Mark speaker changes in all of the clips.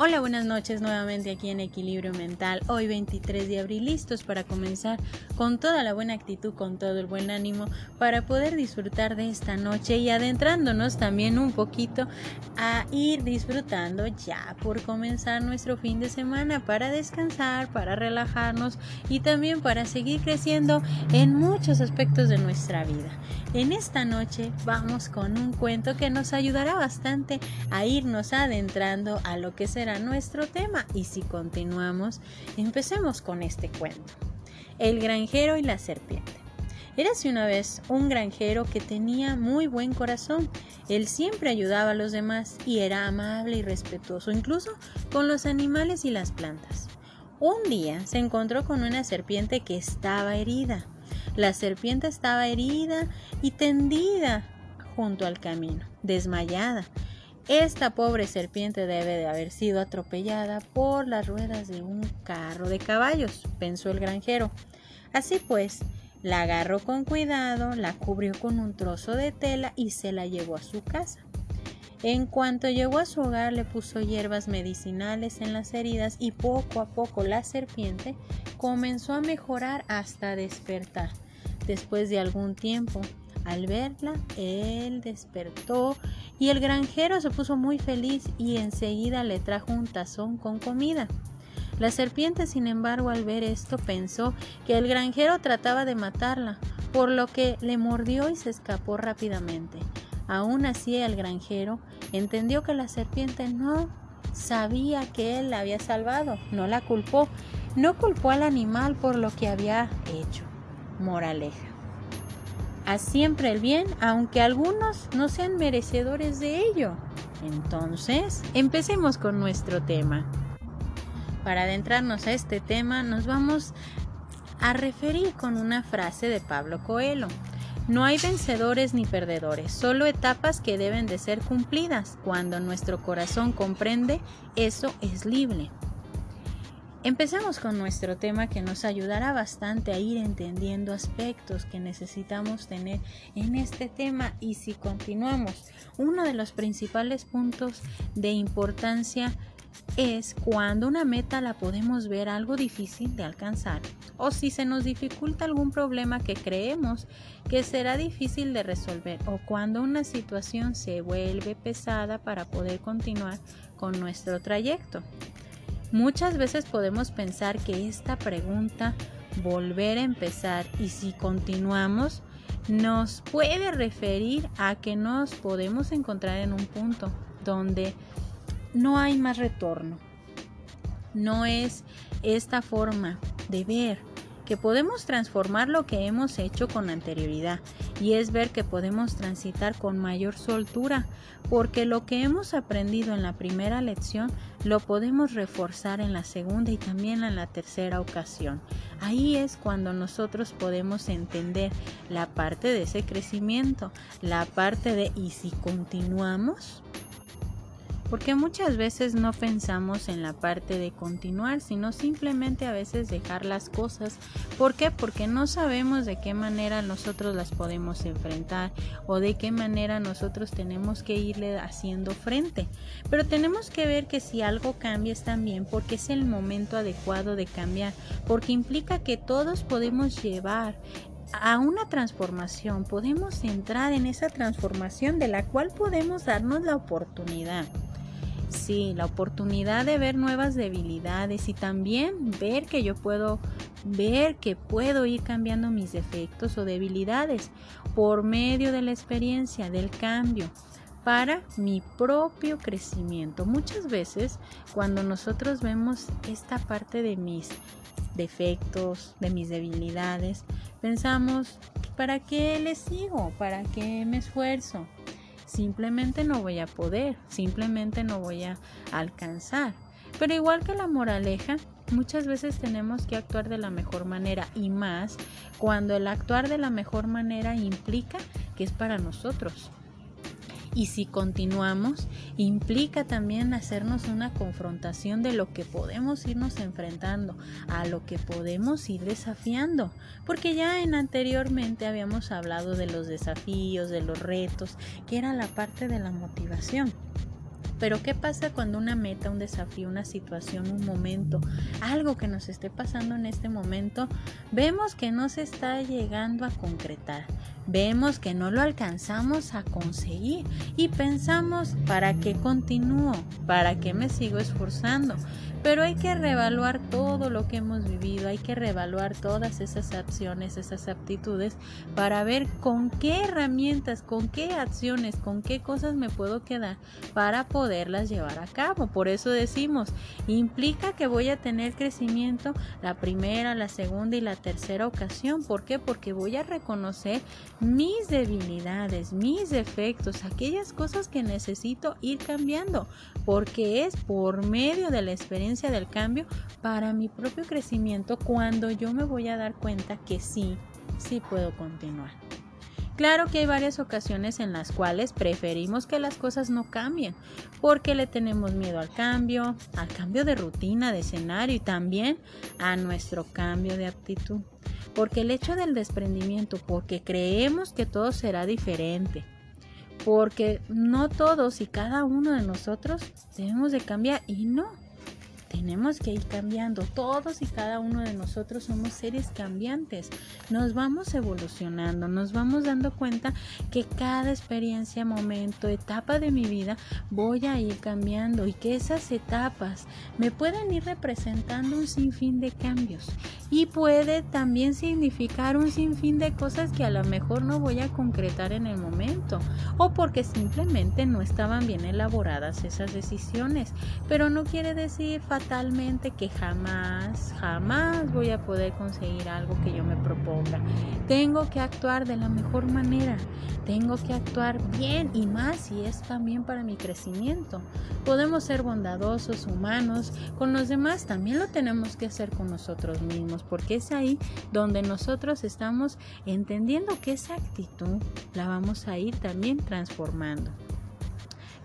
Speaker 1: Hola, buenas noches nuevamente aquí en Equilibrio Mental. Hoy 23 de abril listos para comenzar con toda la buena actitud, con todo el buen ánimo para poder disfrutar de esta noche y adentrándonos también un poquito a ir disfrutando ya por comenzar nuestro fin de semana para descansar, para relajarnos y también para seguir creciendo en muchos aspectos de nuestra vida. En esta noche vamos con un cuento que nos ayudará bastante a irnos adentrando a lo que será nuestro tema y si continuamos, empecemos con este cuento. El granjero y la serpiente. Érase una vez un granjero que tenía muy buen corazón. Él siempre ayudaba a los demás y era amable y respetuoso, incluso con los animales y las plantas. Un día se encontró con una serpiente que estaba herida. La serpiente estaba herida y tendida junto al camino, desmayada. Esta pobre serpiente debe de haber sido atropellada por las ruedas de un carro de caballos, pensó el granjero. Así pues, la agarró con cuidado, la cubrió con un trozo de tela y se la llevó a su casa. En cuanto llegó a su hogar le puso hierbas medicinales en las heridas y poco a poco la serpiente comenzó a mejorar hasta despertar. Después de algún tiempo, al verla, él despertó y el granjero se puso muy feliz y enseguida le trajo un tazón con comida. La serpiente, sin embargo, al ver esto pensó que el granjero trataba de matarla, por lo que le mordió y se escapó rápidamente. Aún así el granjero entendió que la serpiente no sabía que él la había salvado, no la culpó, no culpó al animal por lo que había hecho. Moraleja. Haz siempre el bien, aunque algunos no sean merecedores de ello. Entonces, empecemos con nuestro tema. Para adentrarnos a este tema, nos vamos a referir con una frase de Pablo Coelho. No hay vencedores ni perdedores, solo etapas que deben de ser cumplidas. Cuando nuestro corazón comprende, eso es libre. Empecemos con nuestro tema que nos ayudará bastante a ir entendiendo aspectos que necesitamos tener en este tema y si continuamos, uno de los principales puntos de importancia es cuando una meta la podemos ver algo difícil de alcanzar o si se nos dificulta algún problema que creemos que será difícil de resolver o cuando una situación se vuelve pesada para poder continuar con nuestro trayecto. Muchas veces podemos pensar que esta pregunta, volver a empezar y si continuamos, nos puede referir a que nos podemos encontrar en un punto donde no hay más retorno. No es esta forma de ver que podemos transformar lo que hemos hecho con anterioridad y es ver que podemos transitar con mayor soltura porque lo que hemos aprendido en la primera lección lo podemos reforzar en la segunda y también en la tercera ocasión. Ahí es cuando nosotros podemos entender la parte de ese crecimiento, la parte de ¿y si continuamos? Porque muchas veces no pensamos en la parte de continuar, sino simplemente a veces dejar las cosas. ¿Por qué? Porque no sabemos de qué manera nosotros las podemos enfrentar o de qué manera nosotros tenemos que irle haciendo frente. Pero tenemos que ver que si algo cambia es también porque es el momento adecuado de cambiar, porque implica que todos podemos llevar a una transformación, podemos entrar en esa transformación de la cual podemos darnos la oportunidad. Sí, la oportunidad de ver nuevas debilidades y también ver que yo puedo ver que puedo ir cambiando mis defectos o debilidades por medio de la experiencia del cambio para mi propio crecimiento. Muchas veces cuando nosotros vemos esta parte de mis defectos, de mis debilidades, pensamos, ¿para qué le sigo? ¿Para qué me esfuerzo? Simplemente no voy a poder, simplemente no voy a alcanzar. Pero igual que la moraleja, muchas veces tenemos que actuar de la mejor manera y más cuando el actuar de la mejor manera implica que es para nosotros. Y si continuamos, implica también hacernos una confrontación de lo que podemos irnos enfrentando, a lo que podemos ir desafiando, porque ya en anteriormente habíamos hablado de los desafíos, de los retos, que era la parte de la motivación. Pero ¿qué pasa cuando una meta, un desafío, una situación, un momento, algo que nos esté pasando en este momento, vemos que no se está llegando a concretar? Vemos que no lo alcanzamos a conseguir y pensamos, ¿para qué continúo? ¿Para qué me sigo esforzando? Pero hay que reevaluar todo lo que hemos vivido, hay que reevaluar todas esas acciones, esas aptitudes para ver con qué herramientas, con qué acciones, con qué cosas me puedo quedar para poderlas llevar a cabo. Por eso decimos, implica que voy a tener crecimiento la primera, la segunda y la tercera ocasión. ¿Por qué? Porque voy a reconocer mis debilidades, mis defectos, aquellas cosas que necesito ir cambiando, porque es por medio de la experiencia del cambio para mi propio crecimiento cuando yo me voy a dar cuenta que sí, sí puedo continuar. Claro que hay varias ocasiones en las cuales preferimos que las cosas no cambien, porque le tenemos miedo al cambio, al cambio de rutina, de escenario y también a nuestro cambio de actitud. Porque el hecho del desprendimiento, porque creemos que todo será diferente, porque no todos y cada uno de nosotros debemos de cambiar y no, tenemos que ir cambiando. Todos y cada uno de nosotros somos seres cambiantes. Nos vamos evolucionando, nos vamos dando cuenta que cada experiencia, momento, etapa de mi vida voy a ir cambiando y que esas etapas me pueden ir representando un sinfín de cambios y puede también significar un sinfín de cosas que a lo mejor no voy a concretar en el momento o porque simplemente no estaban bien elaboradas esas decisiones. Pero no quiere decir fatalmente que jamás, jamás voy a poder conseguir algo que yo me proponga. Tengo que actuar de la mejor manera, tengo que actuar bien y más si es también para mi crecimiento. Podemos ser bondadosos, humanos, con los demás también lo tenemos que hacer con nosotros mismos porque es ahí donde nosotros estamos entendiendo que esa actitud la vamos a ir también transformando.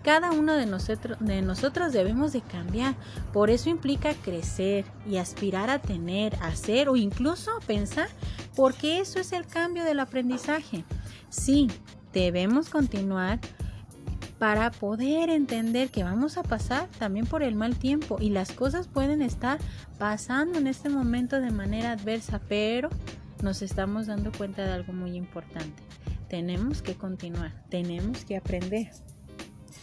Speaker 1: Cada uno de nosotros, de nosotros debemos de cambiar, por eso implica crecer y aspirar a tener, hacer o incluso pensar, porque eso es el cambio del aprendizaje. Sí, debemos continuar para poder entender que vamos a pasar también por el mal tiempo y las cosas pueden estar pasando en este momento de manera adversa, pero nos estamos dando cuenta de algo muy importante. Tenemos que continuar, tenemos que aprender.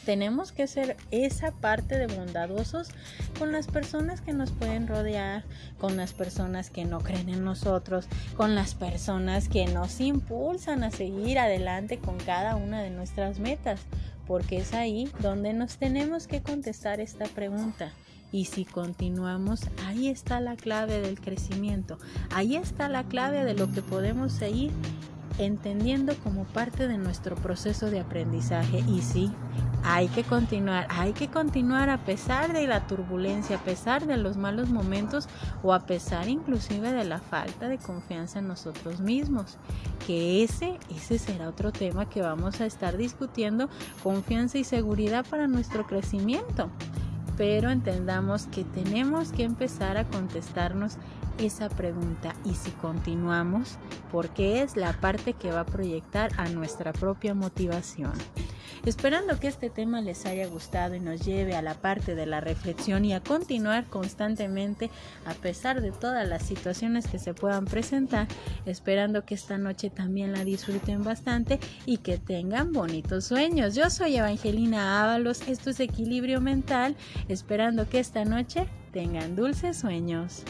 Speaker 1: Tenemos que ser esa parte de bondadosos con las personas que nos pueden rodear, con las personas que no creen en nosotros, con las personas que nos impulsan a seguir adelante con cada una de nuestras metas porque es ahí donde nos tenemos que contestar esta pregunta. Y si continuamos, ahí está la clave del crecimiento, ahí está la clave de lo que podemos seguir entendiendo como parte de nuestro proceso de aprendizaje. Y sí, hay que continuar, hay que continuar a pesar de la turbulencia, a pesar de los malos momentos o a pesar inclusive de la falta de confianza en nosotros mismos. Que ese, ese será otro tema que vamos a estar discutiendo, confianza y seguridad para nuestro crecimiento. Pero entendamos que tenemos que empezar a contestarnos esa pregunta y si continuamos, porque es la parte que va a proyectar a nuestra propia motivación. Esperando que este tema les haya gustado y nos lleve a la parte de la reflexión y a continuar constantemente a pesar de todas las situaciones que se puedan presentar, esperando que esta noche también la disfruten bastante y que tengan bonitos sueños. Yo soy Evangelina Ábalos, esto es Equilibrio Mental, esperando que esta noche tengan dulces sueños.